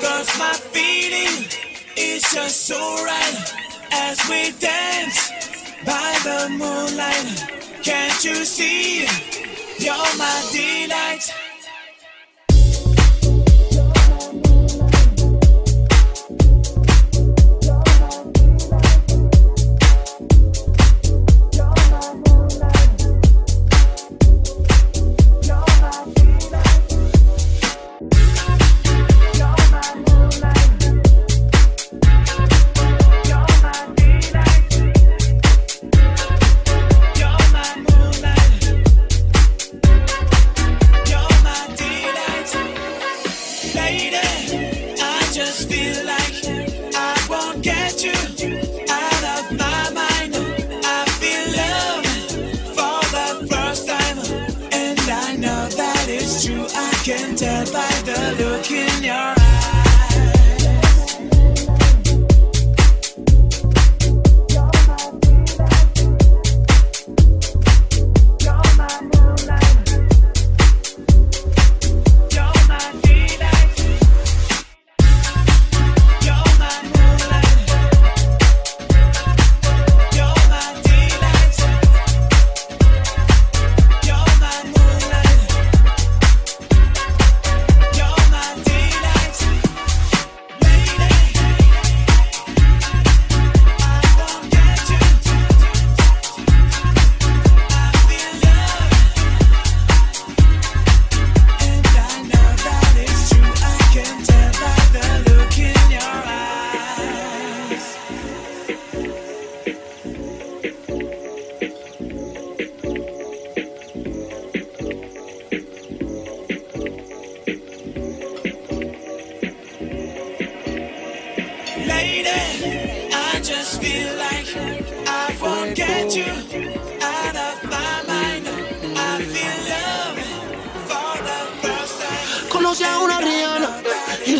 Cause my feeling is just so right as we dance by the moonlight. Can't you see? You're my delight.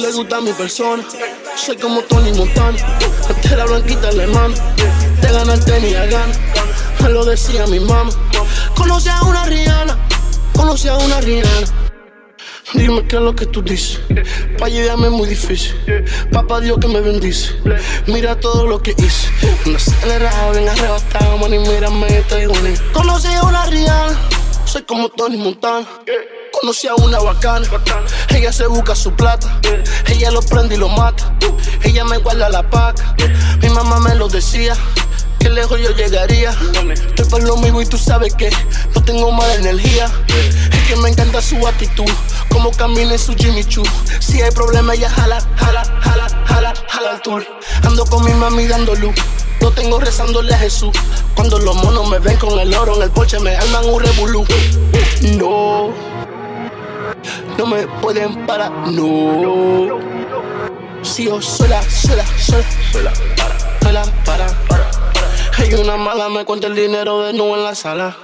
Soy como Tony Montana, la blanquita alemana. Te gana el tenis a gana, me lo decía mi mamá. Conoce a una Rihanna, conoce a una Rihanna. Dime qué es lo que tú dices. Pa' llegarme es muy difícil. Papá Dios que me bendice. Mira todo lo que hice. Un acelerado, bien arrebatado, man, y mírame, estoy bonito. Conocí a una Rihanna. Soy como Tony Montana. Conocí a una bacana. Ella se busca su plata. Ella lo prende y lo mata. Ella me guarda la paca. Mi mamá me lo decía. Que lejos yo llegaría. Estoy por lo mismo y tú sabes que no tengo mala energía. Es que me encanta su actitud. Como camina en su Jimmy Choo. Si hay problema, ella jala, jala, jala, jala, jala al tour. Ando con mi mami dando luz. No tengo rezándole a Jesús. Cuando los monos me ven con el oro en el porche, me arman un revolú. No no me pueden parar, no. Sigo sola, sola, sola, sola, para, para, para. Hay una mala, me cuenta el dinero de nuevo en la sala.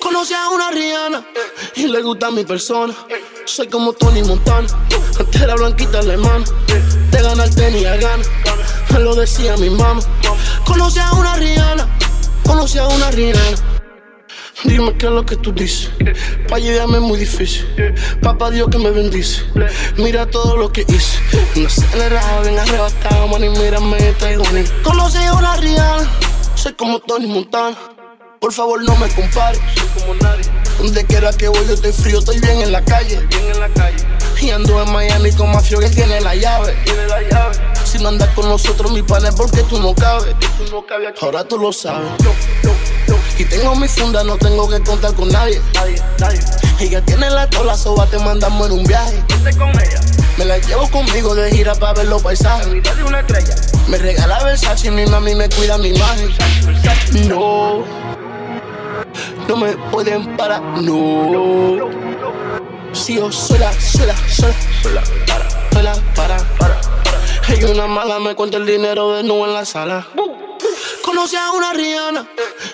Conoce a una Rihanna y le gusta mi persona. Soy como Tony Montana, antes era blanquita alemana. Te gana el tenis a gana, me lo decía mi mamá. Conoce a una Rihanna, conoce a una Rihanna. Dime qué es lo que tú dices. Pa' llegarme es muy difícil. Papá Dios que me bendice. Mira todo lo que hice. Un acelerado, bien arrebatado, man, y mírame, estoy bonito. Conocí una Rihanna. Soy como Tony Montana. Por favor, no me compares. Soy como nadie. Donde quiera que voy, yo estoy frío, estoy bien en la calle. Bien en la calle. Y ando en Miami con Mafio, que tiene la llave. Tiene la llave. Si no andas con nosotros, mi pana, es porque tú no cabes. Tú no cabes Ahora tú lo sabes. Y tengo mi funda, no tengo que contar con nadie. Nadie, nadie. Ella tiene la cola, soba, te mandamos en un viaje. con ella. Me la llevo conmigo de gira para ver los paisajes. de una estrella. Me regala Versace y mi mami me cuida mi imagen. No, no me pueden parar, no. Sigo sola, sola, sola, sola, para, sola, para, para. Hay una mala, me cuenta el dinero de nuevo en la sala. Conoce a una Rihanna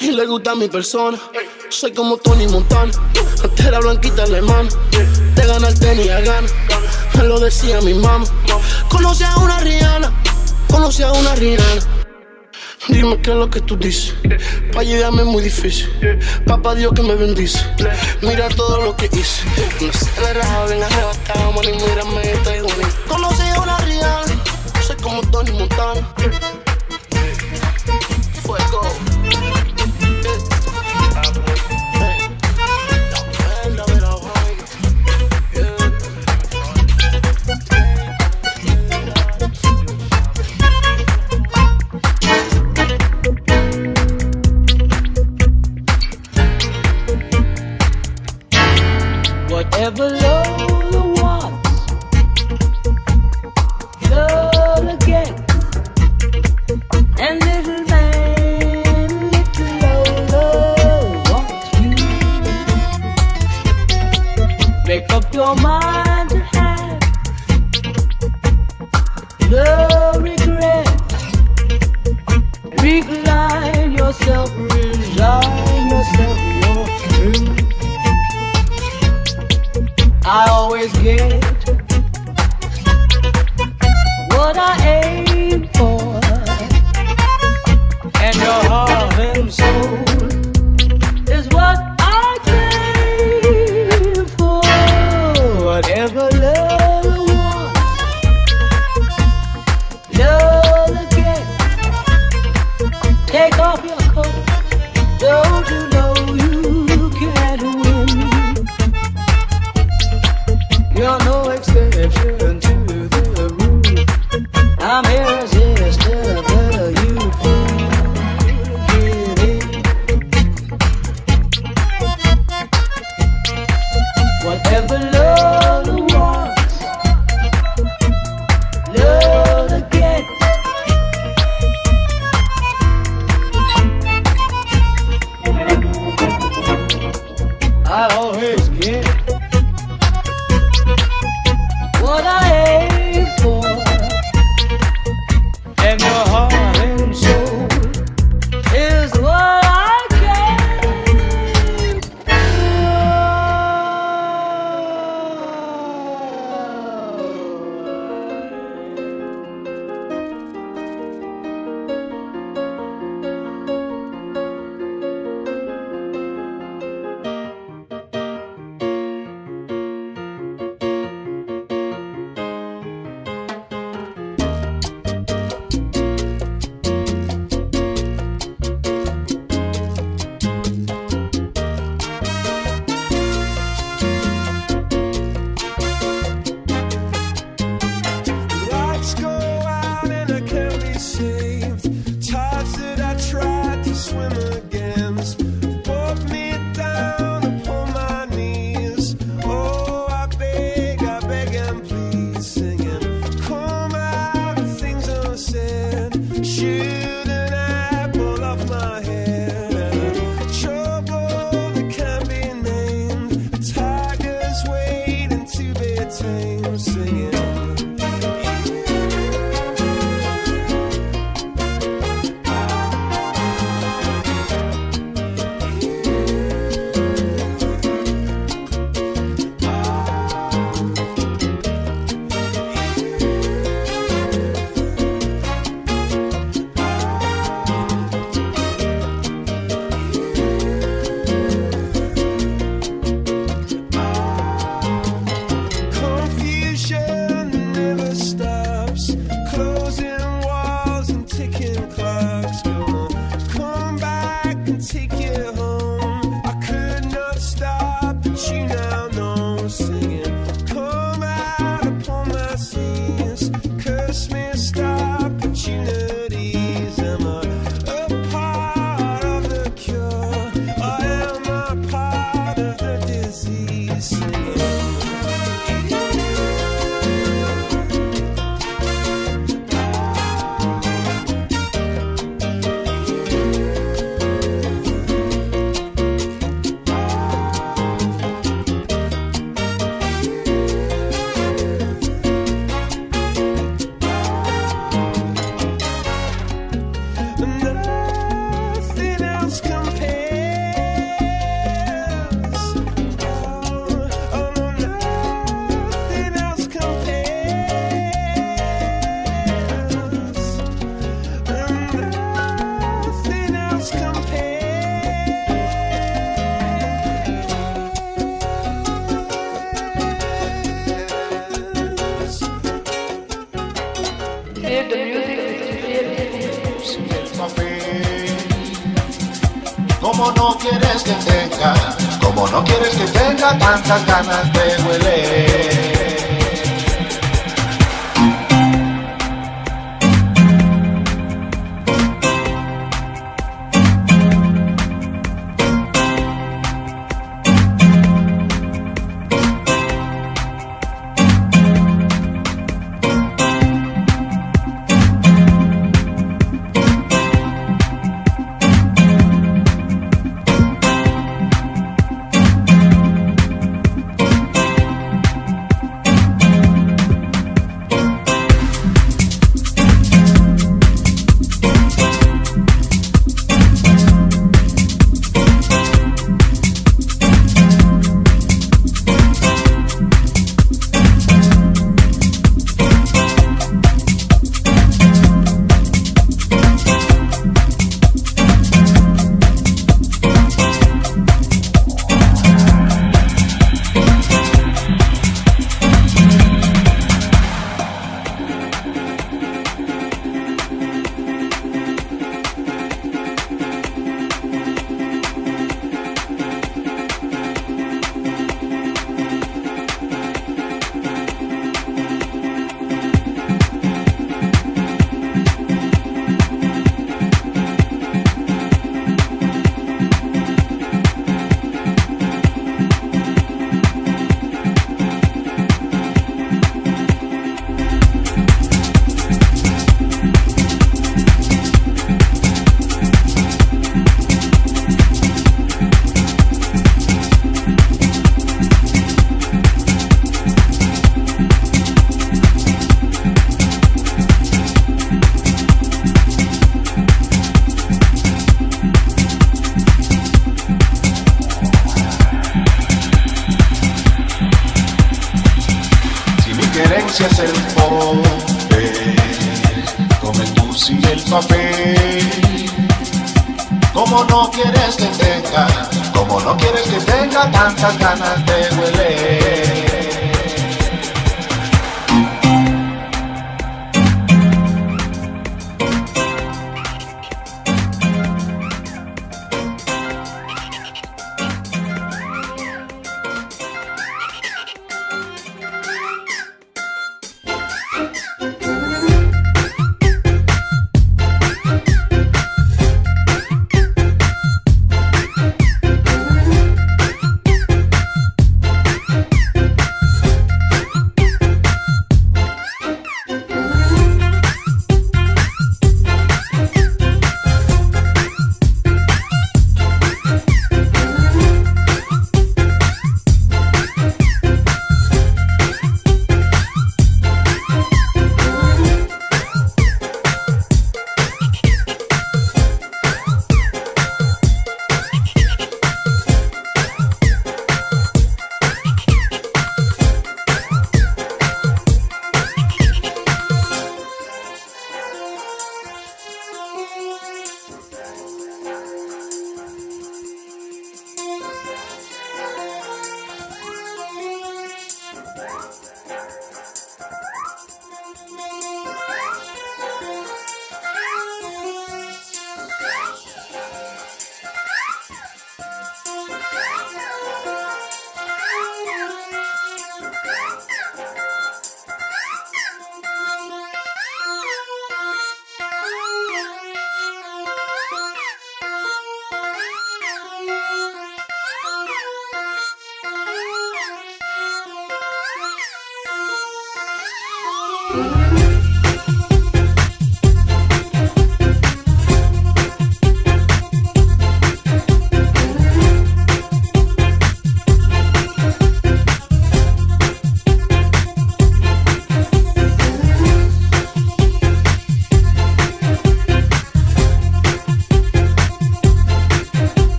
y le gusta mi persona. Soy como Tony Montana, antes era blanquita alemana. Te gana el tenis a gana, me lo decía mi mamá. Conoce a una Rihanna, conoce a una Rihanna. Dime qué es lo que tú dices. Pa' llegarme es muy difícil. Papá Dios que me bendice. Mira todo lo que hice. Me acelerado, bien arrebatado, man, mírame, estoy bonito. Conocí a una real. Soy como Tony Montana. Whatever love. eyes.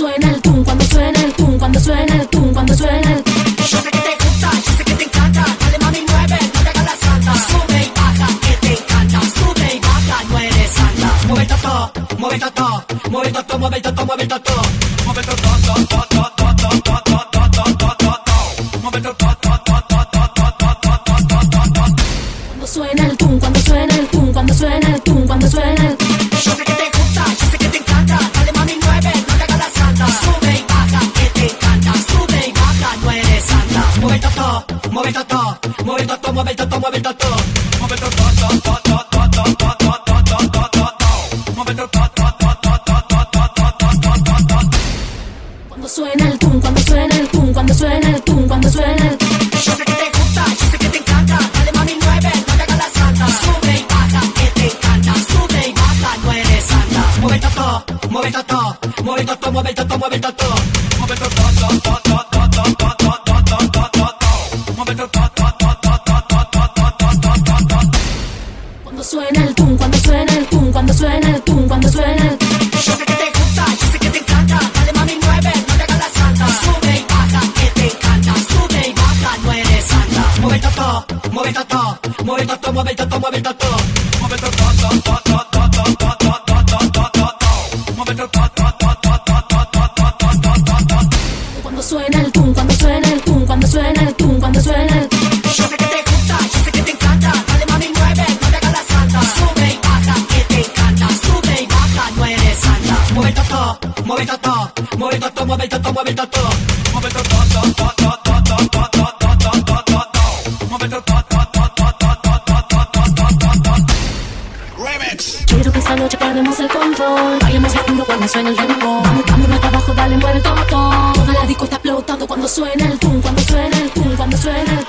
Suena el cuando suena el tum, cuando suena el tum. Yo sé que te gusta, yo sé que te encanta. Dale mami, mueve, no te hagas la santa. Sube y baja, que te encanta. Sube y baja, no eres santa. Mueve todo, mueve todo, mueve todo, mueve todo, mueve todo. Mueve todo, todo, todo, mueve el toto, mueve el toto, mueve el toto. Mueve el toto, toto, toto, toto, toto, toto, toto. Mueve el toto, toto, toto, toto, toto, toto. Cuando suena el tum, cuando suena el tum, cuando suena el tum, cuando suena el tum. Yo sé que te gusta, yo sé que te encanta. Dale mami, mueve, no te hagas la santa. Sube y baja, que te encanta. Sube y baja, no eres santa. Mueve el toto, mueve el toto, mueve el toto, mueve el toto, mueve el toto. Cuando suena el dembow. Vamos, vamos más abajo, dale, mueve todo. Toda la disco está explotando cuando suena el tum, cuando suena el tum, cuando suena el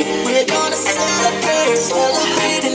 We're gonna celebrate, celebrate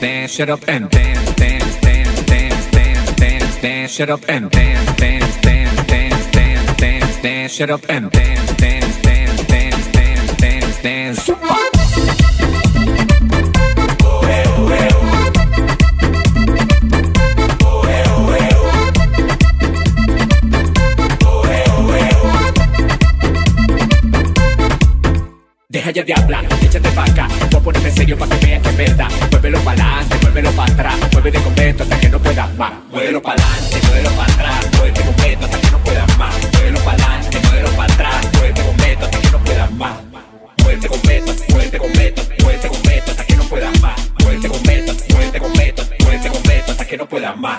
dance, shut up and dance, dance, dance, dance, dance, dance, dance, shut up and dance, dance, dance, dance, dance, dance, dance, shut up and dance, dance, dance, dance, dance, dance, dance. Deja ya de hablar, échate para acá, voy a ponerme en serio para que veas que es verdad atrás, muévete completo hasta que no puedas más. Muévelo para adelante, muévelo para atrás, muévete completo hasta que no puedas más. Muévelo para adelante, muévelo para atrás, muévete completo hasta que no puedas más. Muévete completo, muévete completo, muévete completo hasta que no puedas más. Muévete completo, muévete completo, muévete completo hasta que no puedas más.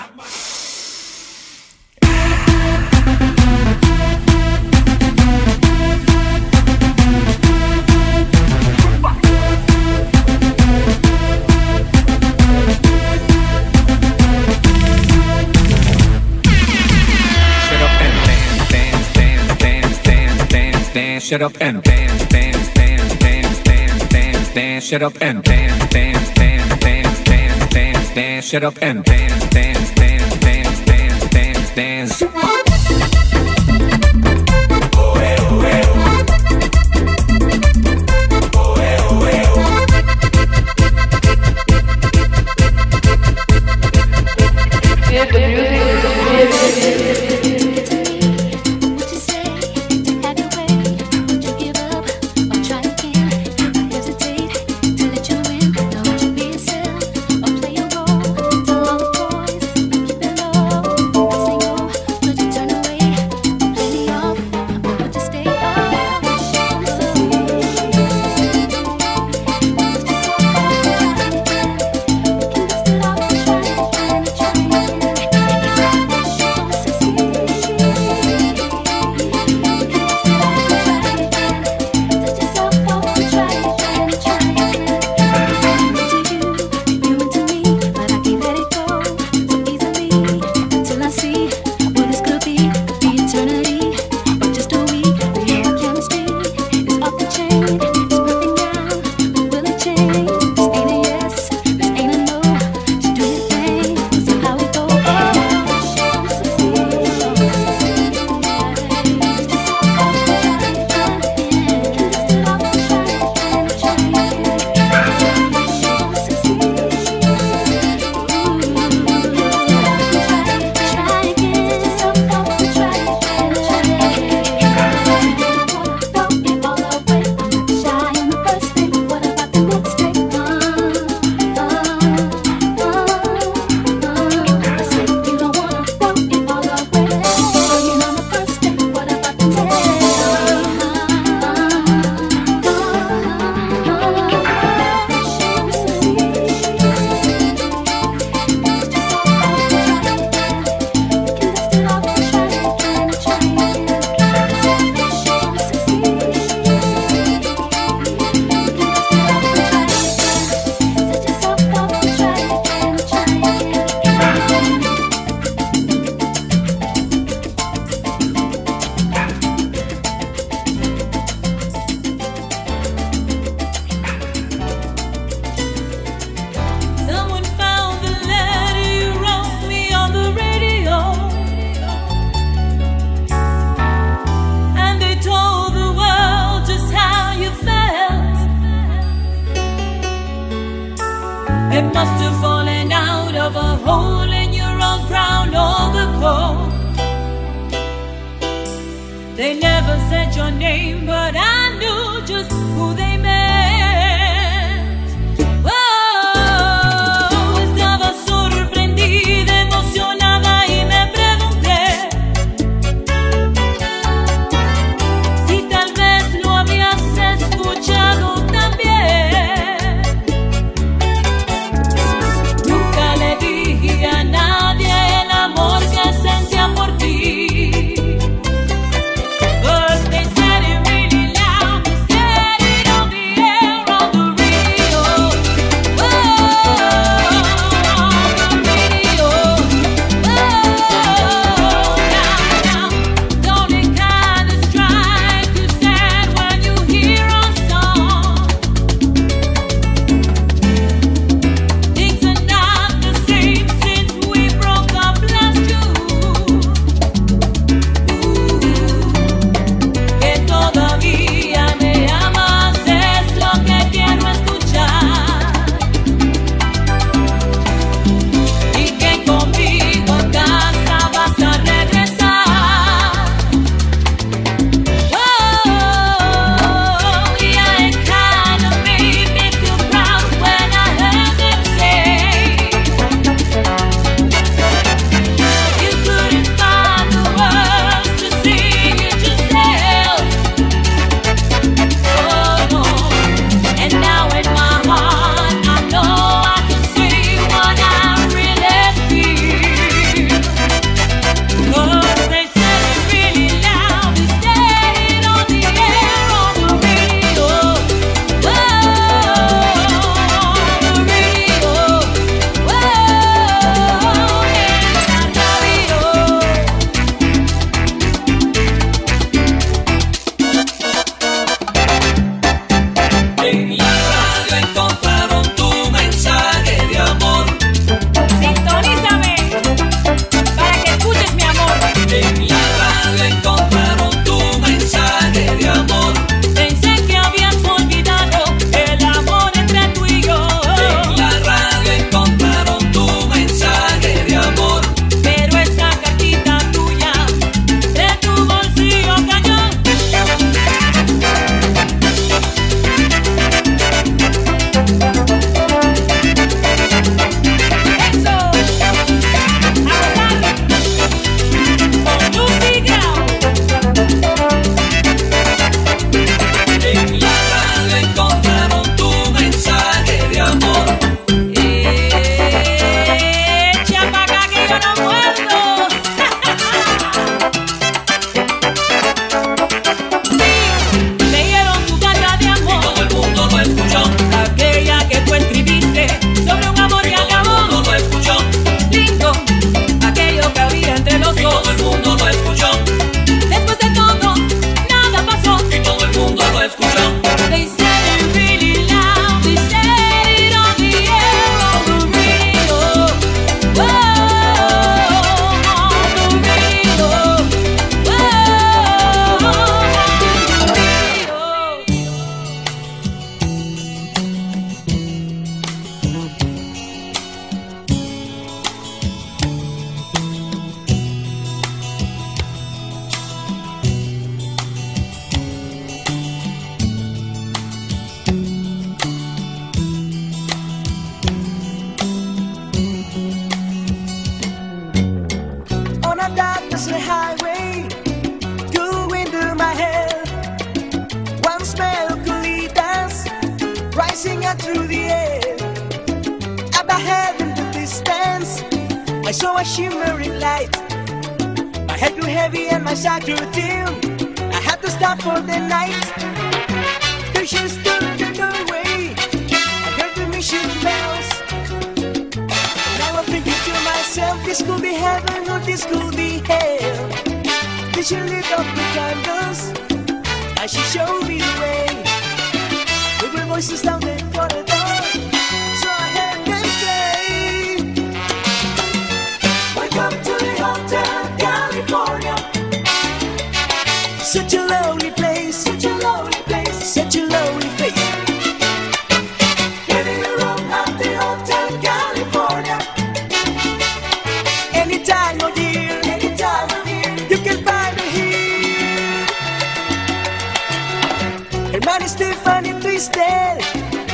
shut up and dance, dance, dance, dance, dance, dance, dance, shut up and dance, dance, dance, dance, dance, dance, dance, shut up and dance, dance, dance, dance, dance, dance, dance.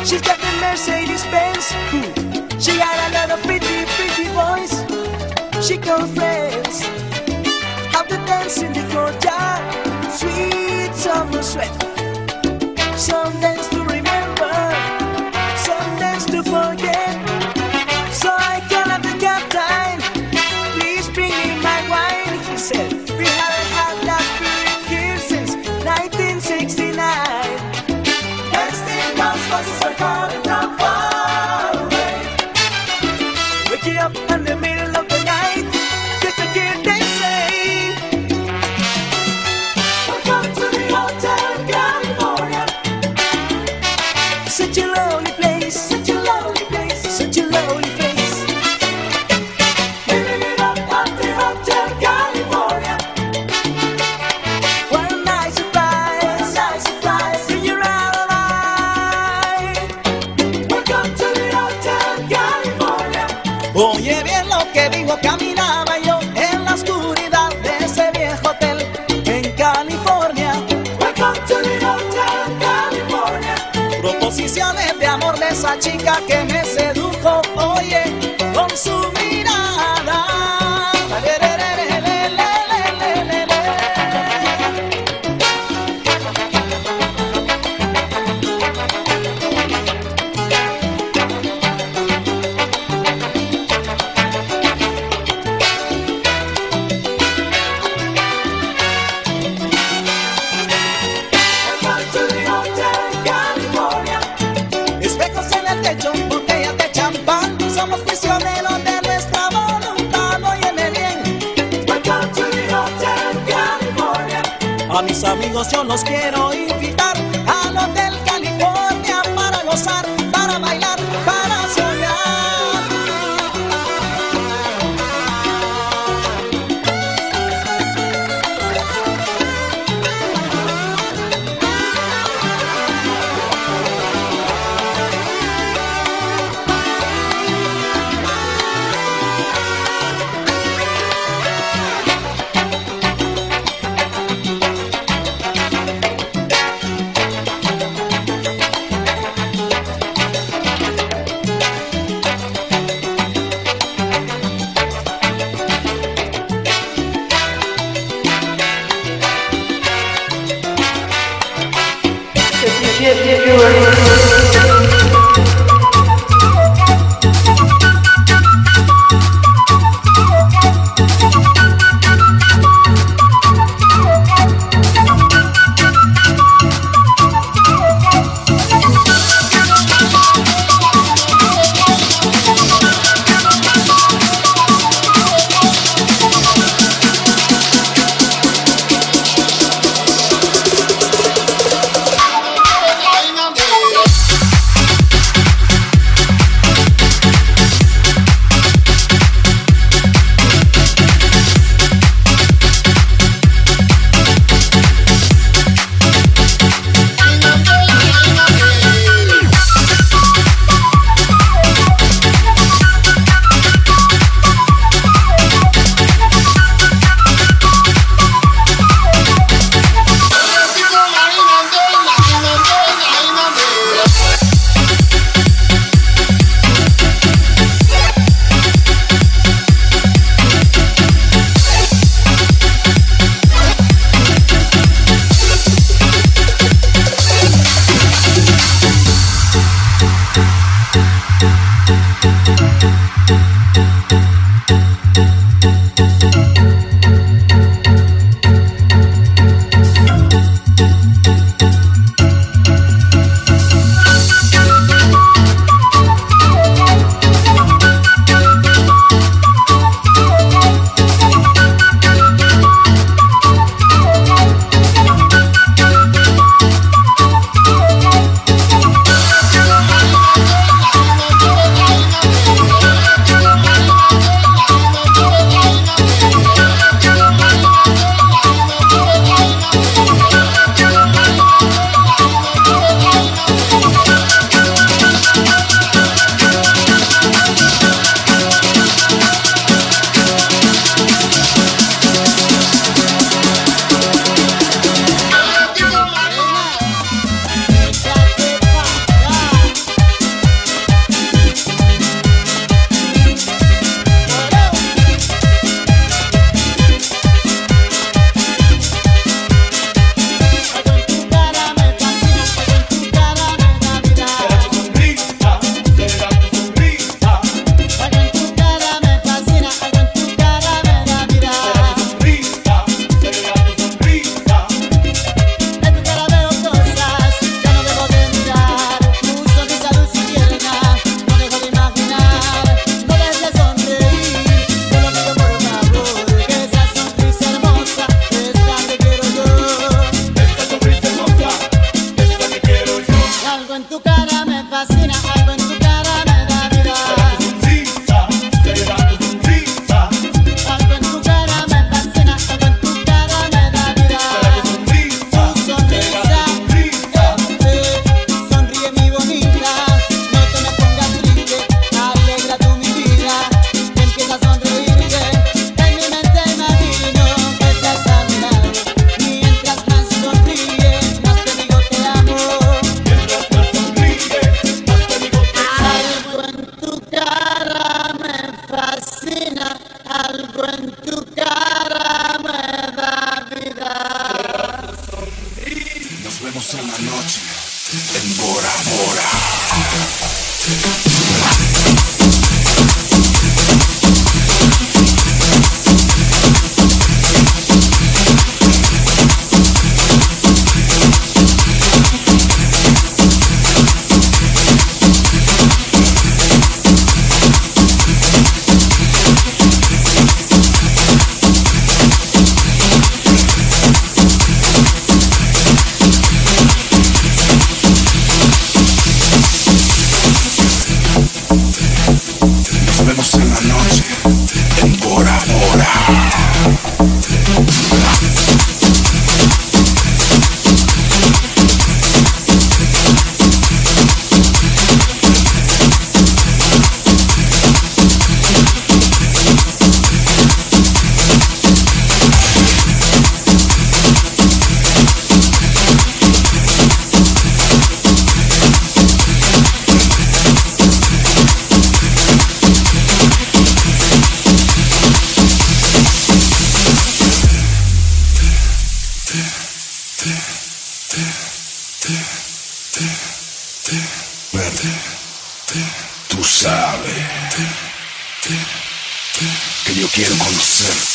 She's got the Mercedes Benz. Ooh. She got of pretty, pretty boys. She confess. Have the dance in the courtyard. Sweet summer sweat. Someday. chica que A mis amigos yo los quiero invitar. Que yo